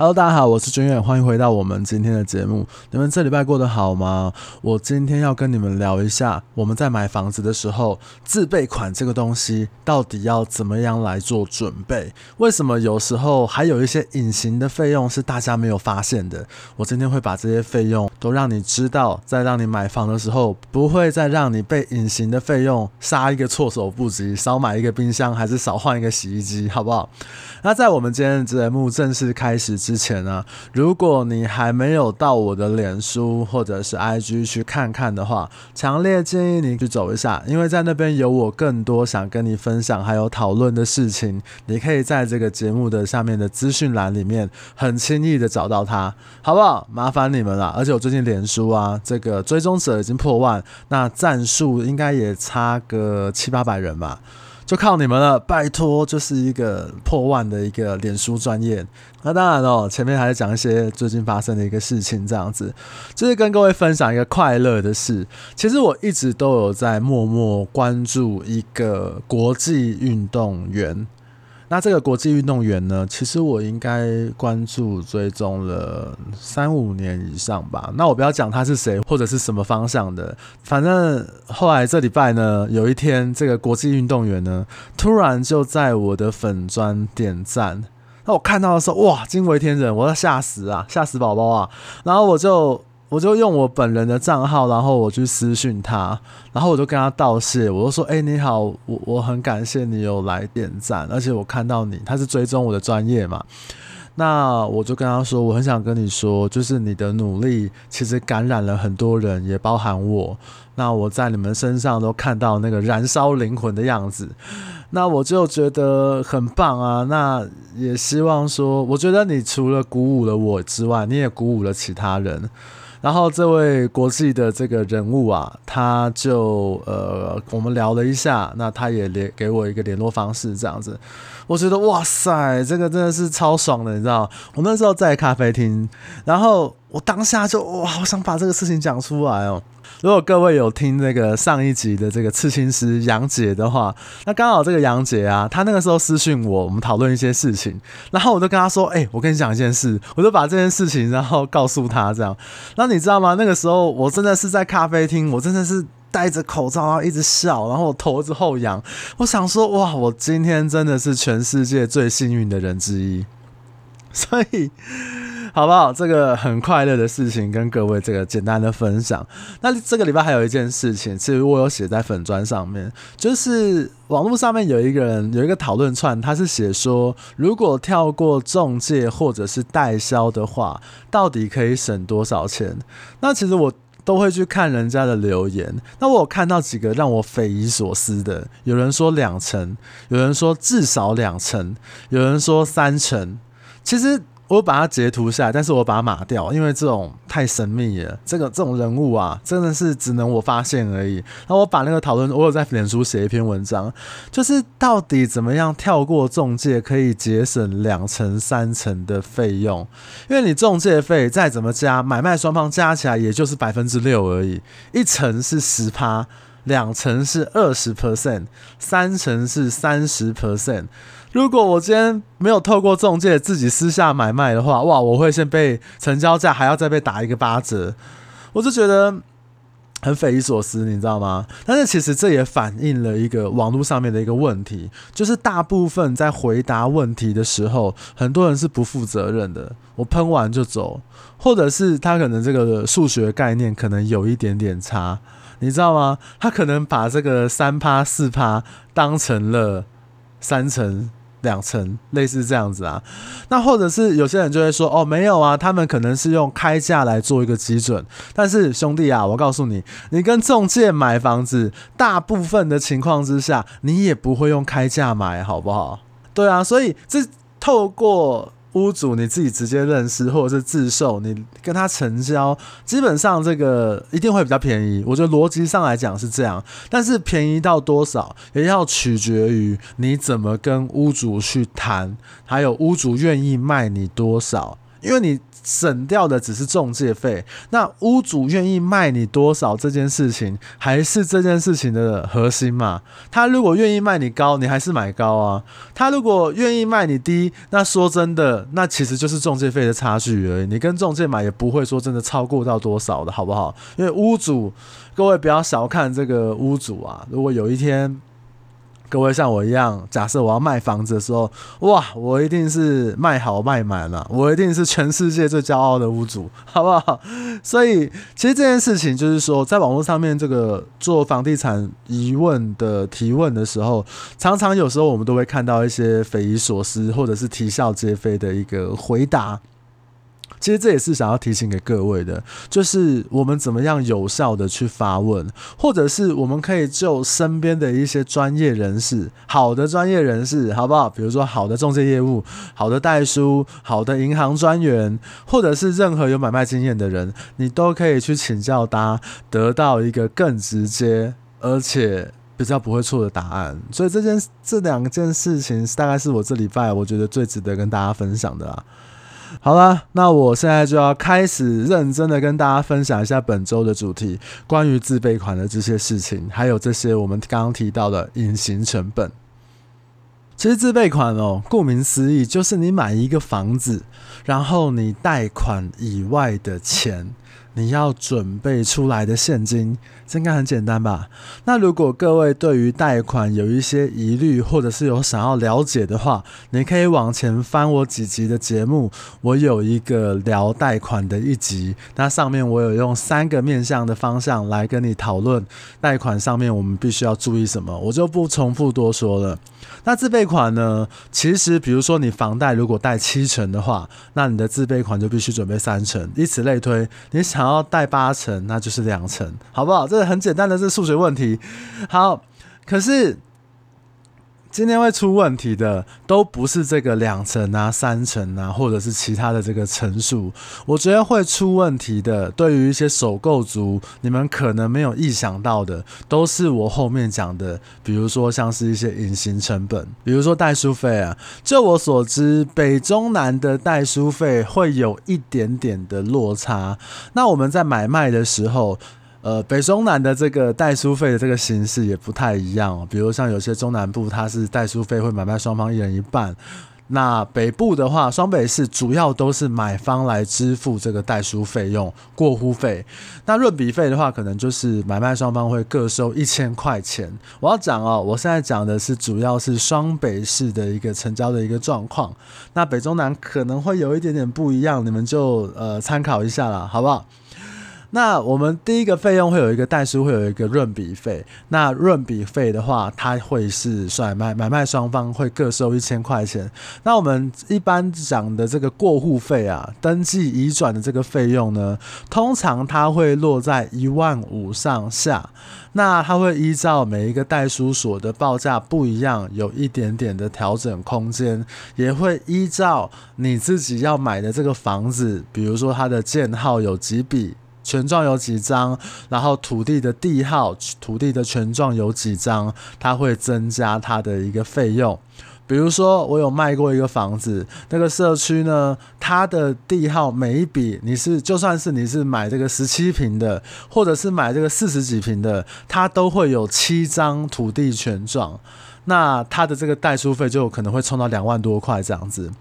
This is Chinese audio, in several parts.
Hello，大家好，我是军远，欢迎回到我们今天的节目。你们这礼拜过得好吗？我今天要跟你们聊一下，我们在买房子的时候，自备款这个东西到底要怎么样来做准备？为什么有时候还有一些隐形的费用是大家没有发现的？我今天会把这些费用都让你知道，在让你买房的时候，不会再让你被隐形的费用杀一个措手不及，少买一个冰箱还是少换一个洗衣机，好不好？那在我们今天的节目正式开始之前呢，如果你还没有到我的脸书或者是 IG 去看看的话，强烈建议你去走一下，因为在那边有我更多想跟你分享还有讨论的事情。你可以在这个节目的下面的资讯栏里面很轻易的找到它，好不好？麻烦你们了。而且我最近脸书啊，这个追踪者已经破万，那赞数应该也差个七八百人吧。就靠你们了，拜托，就是一个破万的一个脸书专业。那当然了，前面还是讲一些最近发生的一个事情，这样子，就是跟各位分享一个快乐的事。其实我一直都有在默默关注一个国际运动员。那这个国际运动员呢，其实我应该关注追踪了三五年以上吧。那我不要讲他是谁或者是什么方向的，反正后来这礼拜呢，有一天这个国际运动员呢，突然就在我的粉砖点赞。那我看到的时候，哇，惊为天人，我要吓死啊，吓死宝宝啊！然后我就。我就用我本人的账号，然后我去私讯他，然后我就跟他道谢，我就说：“哎、欸，你好，我我很感谢你有来点赞，而且我看到你，他是追踪我的专业嘛。”那我就跟他说：“我很想跟你说，就是你的努力其实感染了很多人，也包含我。那我在你们身上都看到那个燃烧灵魂的样子，那我就觉得很棒啊。那也希望说，我觉得你除了鼓舞了我之外，你也鼓舞了其他人。”然后这位国际的这个人物啊，他就呃，我们聊了一下，那他也联给我一个联络方式，这样子，我觉得哇塞，这个真的是超爽的，你知道？我那时候在咖啡厅，然后我当下就哇，好想把这个事情讲出来哦。如果各位有听那个上一集的这个刺青师杨姐的话，那刚好这个杨姐啊，她那个时候私讯我，我们讨论一些事情，然后我就跟她说：“哎、我跟你讲一件事。”我就把这件事情然后告诉她，这样。那你知道吗？那个时候我真的是在咖啡厅，我真的是戴着口罩，然后一直笑，然后我头一直后仰。我想说，哇，我今天真的是全世界最幸运的人之一。所以。好不好？这个很快乐的事情跟各位这个简单的分享。那这个礼拜还有一件事情，其实我有写在粉砖上面，就是网络上面有一个人有一个讨论串，他是写说，如果跳过中介或者是代销的话，到底可以省多少钱？那其实我都会去看人家的留言。那我看到几个让我匪夷所思的，有人说两成，有人说至少两成，有人说三成。其实。我把它截图下来，但是我把它码掉，因为这种太神秘了。这个这种人物啊，真的是只能我发现而已。那我把那个讨论，我有在脸书写一篇文章，就是到底怎么样跳过中介可以节省两成三成的费用？因为你中介费再怎么加，买卖双方加起来也就是百分之六而已，一成是十趴，两成是二十 percent，三成是三十 percent。如果我今天没有透过中介自己私下买卖的话，哇，我会先被成交价还要再被打一个八折，我就觉得很匪夷所思，你知道吗？但是其实这也反映了一个网络上面的一个问题，就是大部分在回答问题的时候，很多人是不负责任的，我喷完就走，或者是他可能这个数学概念可能有一点点差，你知道吗？他可能把这个三趴四趴当成了三成。两层类似这样子啊，那或者是有些人就会说哦，没有啊，他们可能是用开价来做一个基准。但是兄弟啊，我告诉你，你跟中介买房子，大部分的情况之下，你也不会用开价买，好不好？对啊，所以这透过。屋主你自己直接认识，或者是自售，你跟他成交，基本上这个一定会比较便宜。我觉得逻辑上来讲是这样，但是便宜到多少，也要取决于你怎么跟屋主去谈，还有屋主愿意卖你多少。因为你省掉的只是中介费。那屋主愿意卖你多少这件事情，还是这件事情的核心嘛？他如果愿意卖你高，你还是买高啊；他如果愿意卖你低，那说真的，那其实就是中介费的差距而已。你跟中介买也不会说真的超过到多少的，好不好？因为屋主，各位不要小看这个屋主啊！如果有一天，各位像我一样，假设我要卖房子的时候，哇，我一定是卖好卖满了，我一定是全世界最骄傲的屋主，好不好？所以，其实这件事情就是说，在网络上面这个做房地产疑问的提问的时候，常常有时候我们都会看到一些匪夷所思或者是啼笑皆非的一个回答。其实这也是想要提醒给各位的，就是我们怎么样有效的去发问，或者是我们可以就身边的一些专业人士，好的专业人士，好不好？比如说好的中介业务、好的代书、好的银行专员，或者是任何有买卖经验的人，你都可以去请教他，得到一个更直接而且比较不会错的答案。所以这件这两件事情，大概是我这礼拜我觉得最值得跟大家分享的啦。好了，那我现在就要开始认真的跟大家分享一下本周的主题，关于自备款的这些事情，还有这些我们刚刚提到的隐形成本。其实自备款哦，顾名思义就是你买一个房子，然后你贷款以外的钱。你要准备出来的现金，这应该很简单吧？那如果各位对于贷款有一些疑虑，或者是有想要了解的话，你可以往前翻我几集的节目，我有一个聊贷款的一集，那上面我有用三个面向的方向来跟你讨论贷款上面我们必须要注意什么，我就不重复多说了。那自备款呢？其实比如说你房贷如果贷七成的话，那你的自备款就必须准备三成，以此类推，你想。要贷八成，那就是两成，好不好？这是很简单的，这数学问题。好，可是。今天会出问题的都不是这个两层啊、三层啊，或者是其他的这个层数。我觉得会出问题的，对于一些首购族，你们可能没有意想到的，都是我后面讲的。比如说像是一些隐形成本，比如说代书费啊。就我所知，北中南的代书费会有一点点的落差。那我们在买卖的时候。呃，北中南的这个代书费的这个形式也不太一样哦。比如像有些中南部，它是代书费会买卖双方一人一半。那北部的话，双北市主要都是买方来支付这个代书费用、过户费。那润笔费的话，可能就是买卖双方会各收一千块钱。我要讲哦，我现在讲的是主要是双北市的一个成交的一个状况。那北中南可能会有一点点不一样，你们就呃参考一下啦，好不好？那我们第一个费用会有一个代书，会有一个润笔费。那润笔费的话，它会是甩卖买卖双方会各收一千块钱。那我们一般讲的这个过户费啊，登记移转的这个费用呢，通常它会落在一万五上下。那它会依照每一个代书所的报价不一样，有一点点的调整空间，也会依照你自己要买的这个房子，比如说它的建号有几笔。权状有几张，然后土地的地号、土地的权状有几张，它会增加它的一个费用。比如说，我有卖过一个房子，那个社区呢，它的地号每一笔，你是就算是你是买这个十七平的，或者是买这个四十几平的，它都会有七张土地权状，那它的这个代书费就可能会冲到两万多块这样子。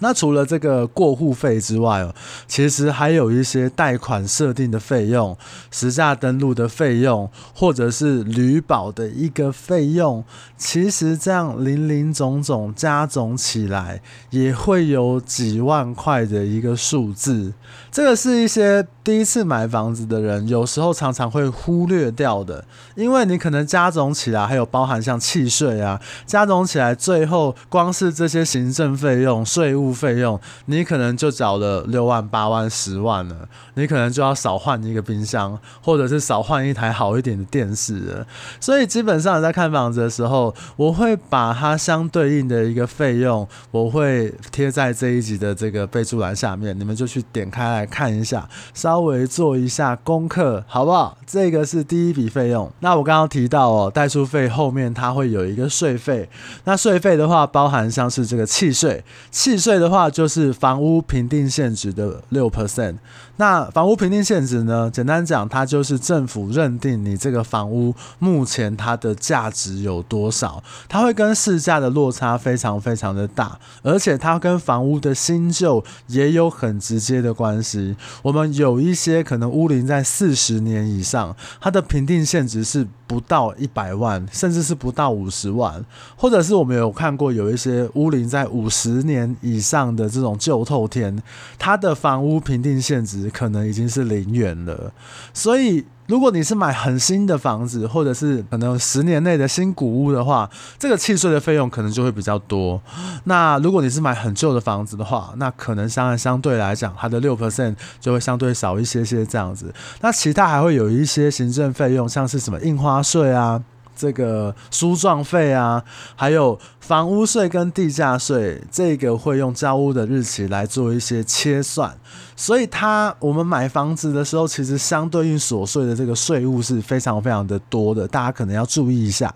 那除了这个过户费之外哦，其实还有一些贷款设定的费用、实价登录的费用，或者是旅保的一个费用。其实这样零零总总加总起来，也会有几万块的一个数字。这个是一些第一次买房子的人，有时候常常会忽略掉的，因为你可能加总起来，还有包含像契税啊，加总起来，最后光是这些行政费用、税务费用，你可能就缴了六万、八万、十万了，你可能就要少换一个冰箱，或者是少换一台好一点的电视了。所以基本上你在看房子的时候，我会把它相对应的一个费用，我会贴在这一集的这个备注栏下面，你们就去点开来看一下，稍稍微做一下功课，好不好？这个是第一笔费用。那我刚刚提到哦，代书费后面它会有一个税费，那税费的话包含像是这个契税，契税。的话就是房屋评定现值的六 percent。那房屋评定现值呢？简单讲，它就是政府认定你这个房屋目前它的价值有多少，它会跟市价的落差非常非常的大，而且它跟房屋的新旧也有很直接的关系。我们有一些可能屋龄在四十年以上，它的评定限值是不到一百万，甚至是不到五十万，或者是我们有看过有一些屋龄在五十年以上的这种旧透天，它的房屋评定限值可能已经是零元了。所以，如果你是买很新的房子，或者是可能十年内的新古屋的话，这个契税的费用可能就会比较多。那如果你是买很旧的房子的话，那可能相相对来讲，它的六 percent 就会相对少一些些这样子。那其他还会有一些行政费用，像是什么印花税啊。这个书状费啊，还有房屋税跟地价税，这个会用交屋的日期来做一些切算，所以它我们买房子的时候，其实相对应所税的这个税务是非常非常的多的，大家可能要注意一下。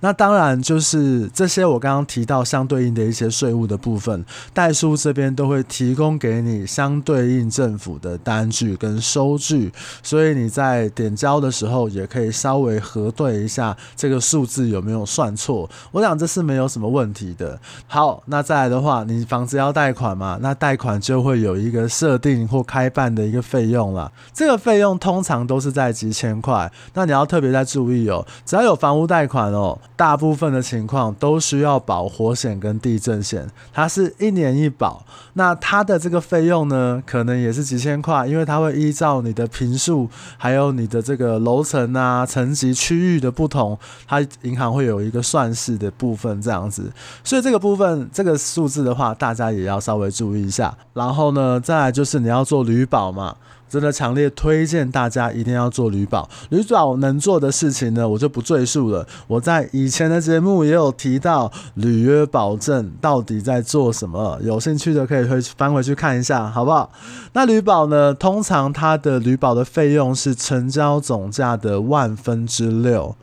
那当然就是这些我刚刚提到相对应的一些税务的部分，代书这边都会提供给你相对应政府的单据跟收据，所以你在点交的时候也可以稍微核对一下这个数字有没有算错。我想这是没有什么问题的。好，那再来的话，你房子要贷款嘛，那贷款就会有一个设定或开办的一个费用了。这个费用通常都是在几千块，那你要特别在注意哦，只要有房屋贷款哦。大部分的情况都需要保火险跟地震险，它是一年一保。那它的这个费用呢，可能也是几千块，因为它会依照你的平数，还有你的这个楼层啊、层级、区域的不同，它银行会有一个算式的部分这样子。所以这个部分这个数字的话，大家也要稍微注意一下。然后呢，再来就是你要做旅保嘛。真的强烈推荐大家一定要做履保。履保能做的事情呢，我就不赘述了。我在以前的节目也有提到履约保证到底在做什么，有兴趣的可以回翻回去看一下，好不好？那履保呢，通常它的履保的费用是成交总价的万分之六，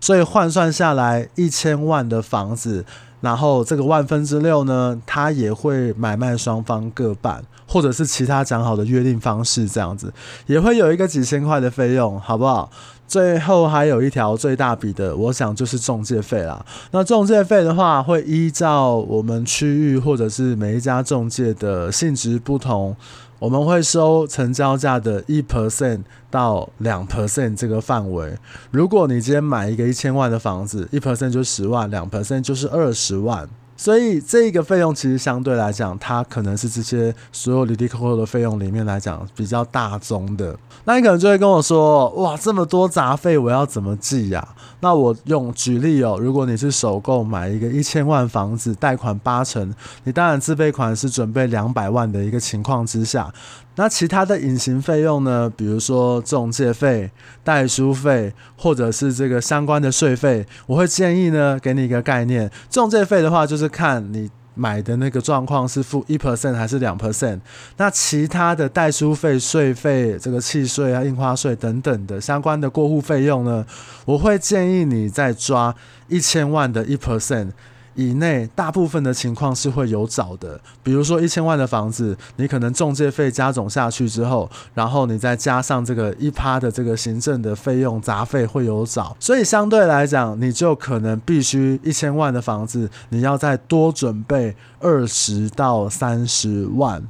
所以换算下来一千万的房子。然后这个万分之六呢，它也会买卖双方各半，或者是其他讲好的约定方式这样子，也会有一个几千块的费用，好不好？最后还有一条最大笔的，我想就是中介费啦。那中介费的话，会依照我们区域或者是每一家中介的性质不同。我们会收成交价的一 percent 到两 percent 这个范围。如果你今天买一个一千万的房子，一 percent 就十万，两 percent 就是二十万。所以这个费用其实相对来讲，它可能是这些所有哩哩扣扣的费用里面来讲比较大宗的。那你可能就会跟我说：“哇，这么多杂费，我要怎么记呀？”那我用举例哦，如果你是首购买一个一千万房子，贷款八成，你当然自备款是准备两百万的一个情况之下。那其他的隐形费用呢？比如说中介费、代书费，或者是这个相关的税费，我会建议呢，给你一个概念。中介费的话，就是看你买的那个状况是付一 percent 还是两 percent。那其他的代书费、税费、这个契税啊、印花税等等的相关的过户费用呢，我会建议你再抓一千万的一 percent。以内大部分的情况是会有找的，比如说一千万的房子，你可能中介费加总下去之后，然后你再加上这个一趴的这个行政的费用杂费会有找，所以相对来讲，你就可能必须一千万的房子，你要再多准备二十到三十万。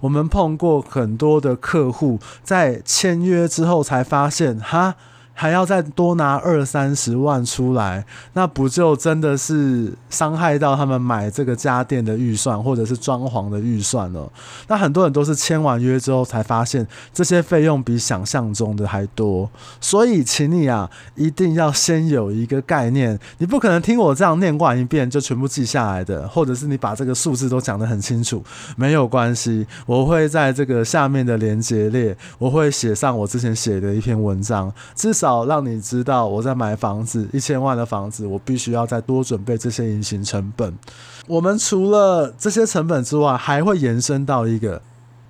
我们碰过很多的客户，在签约之后才发现，哈。还要再多拿二三十万出来，那不就真的是伤害到他们买这个家电的预算，或者是装潢的预算了？那很多人都是签完约之后才发现，这些费用比想象中的还多。所以，请你啊，一定要先有一个概念，你不可能听我这样念完一遍就全部记下来的，或者是你把这个数字都讲得很清楚，没有关系，我会在这个下面的连接列，我会写上我之前写的一篇文章，至少。好让你知道我在买房子，一千万的房子，我必须要再多准备这些隐形成本。我们除了这些成本之外，还会延伸到一个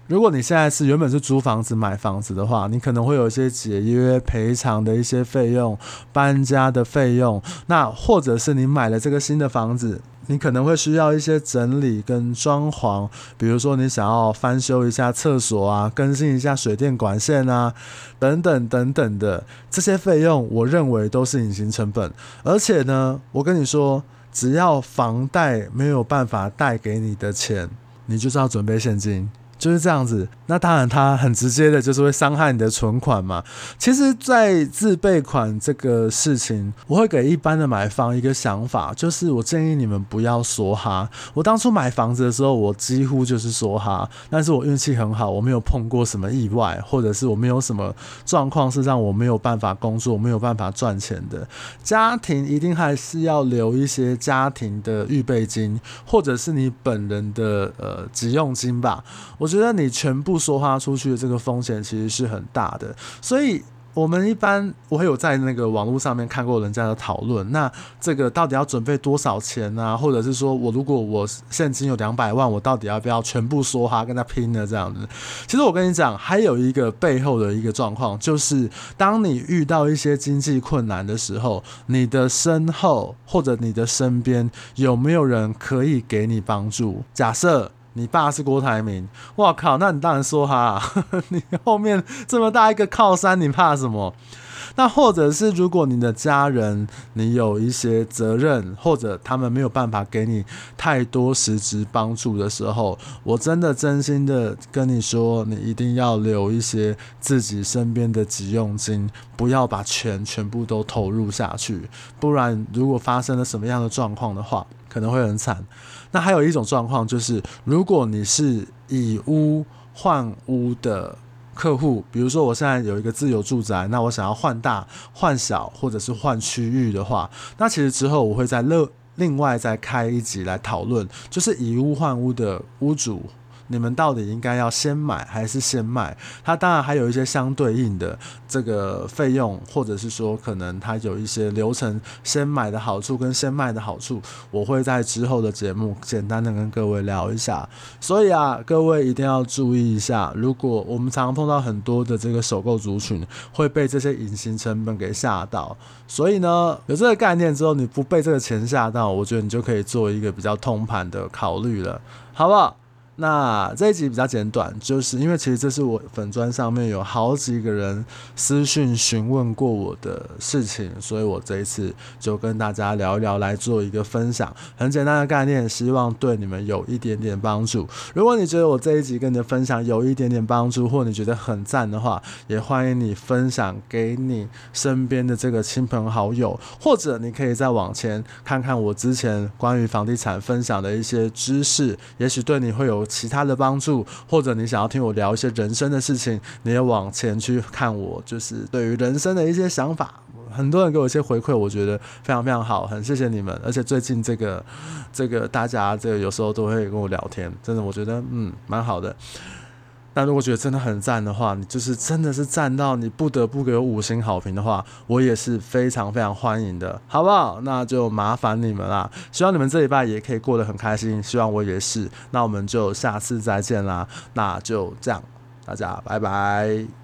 如果你现在是原本是租房子买房子的话，你可能会有一些解约赔偿的一些费用、搬家的费用，那或者是你买了这个新的房子，你可能会需要一些整理跟装潢，比如说你想要翻修一下厕所啊，更新一下水电管线啊，等等等等的这些费用，我认为都是隐形成本。而且呢，我跟你说，只要房贷没有办法贷给你的钱，你就是要准备现金。就是这样子，那当然它很直接的，就是会伤害你的存款嘛。其实，在自备款这个事情，我会给一般的买方一个想法，就是我建议你们不要梭哈。我当初买房子的时候，我几乎就是梭哈，但是我运气很好，我没有碰过什么意外，或者是我没有什么状况是让我没有办法工作、没有办法赚钱的。家庭一定还是要留一些家庭的预备金，或者是你本人的呃急用金吧。我。我觉得你全部梭哈出去的这个风险其实是很大的，所以我们一般我有在那个网络上面看过人家的讨论，那这个到底要准备多少钱啊？或者是说我如果我现金有两百万，我到底要不要全部梭哈跟他拼呢？这样子，其实我跟你讲，还有一个背后的一个状况，就是当你遇到一些经济困难的时候，你的身后或者你的身边有没有人可以给你帮助？假设。你爸是郭台铭，我靠！那你当然说哈，你后面这么大一个靠山，你怕什么？那或者是如果你的家人，你有一些责任，或者他们没有办法给你太多实质帮助的时候，我真的真心的跟你说，你一定要留一些自己身边的急用金，不要把钱全部都投入下去，不然如果发生了什么样的状况的话，可能会很惨。那还有一种状况就是，如果你是以屋换屋的客户，比如说我现在有一个自由住宅，那我想要换大、换小，或者是换区域的话，那其实之后我会在另另外再开一集来讨论，就是以屋换屋的屋主。你们到底应该要先买还是先卖？它当然还有一些相对应的这个费用，或者是说可能它有一些流程，先买的好处跟先卖的好处，我会在之后的节目简单的跟各位聊一下。所以啊，各位一定要注意一下，如果我们常常碰到很多的这个首购族群会被这些隐形成本给吓到，所以呢，有这个概念之后，你不被这个钱吓到，我觉得你就可以做一个比较通盘的考虑了，好不好？那这一集比较简短，就是因为其实这是我粉砖上面有好几个人私讯询问过我的事情，所以我这一次就跟大家聊一聊，来做一个分享。很简单的概念，希望对你们有一点点帮助。如果你觉得我这一集跟你的分享有一点点帮助，或你觉得很赞的话，也欢迎你分享给你身边的这个亲朋好友，或者你可以再往前看看我之前关于房地产分享的一些知识，也许对你会有。其他的帮助，或者你想要听我聊一些人生的事情，你也往前去看我，就是对于人生的一些想法。很多人给我一些回馈，我觉得非常非常好，很谢谢你们。而且最近这个这个大家这个有时候都会跟我聊天，真的我觉得嗯蛮好的。但如果觉得真的很赞的话，你就是真的是赞到你不得不给我五星好评的话，我也是非常非常欢迎的，好不好？那就麻烦你们啦，希望你们这一拜也可以过得很开心，希望我也是。那我们就下次再见啦，那就这样，大家拜拜。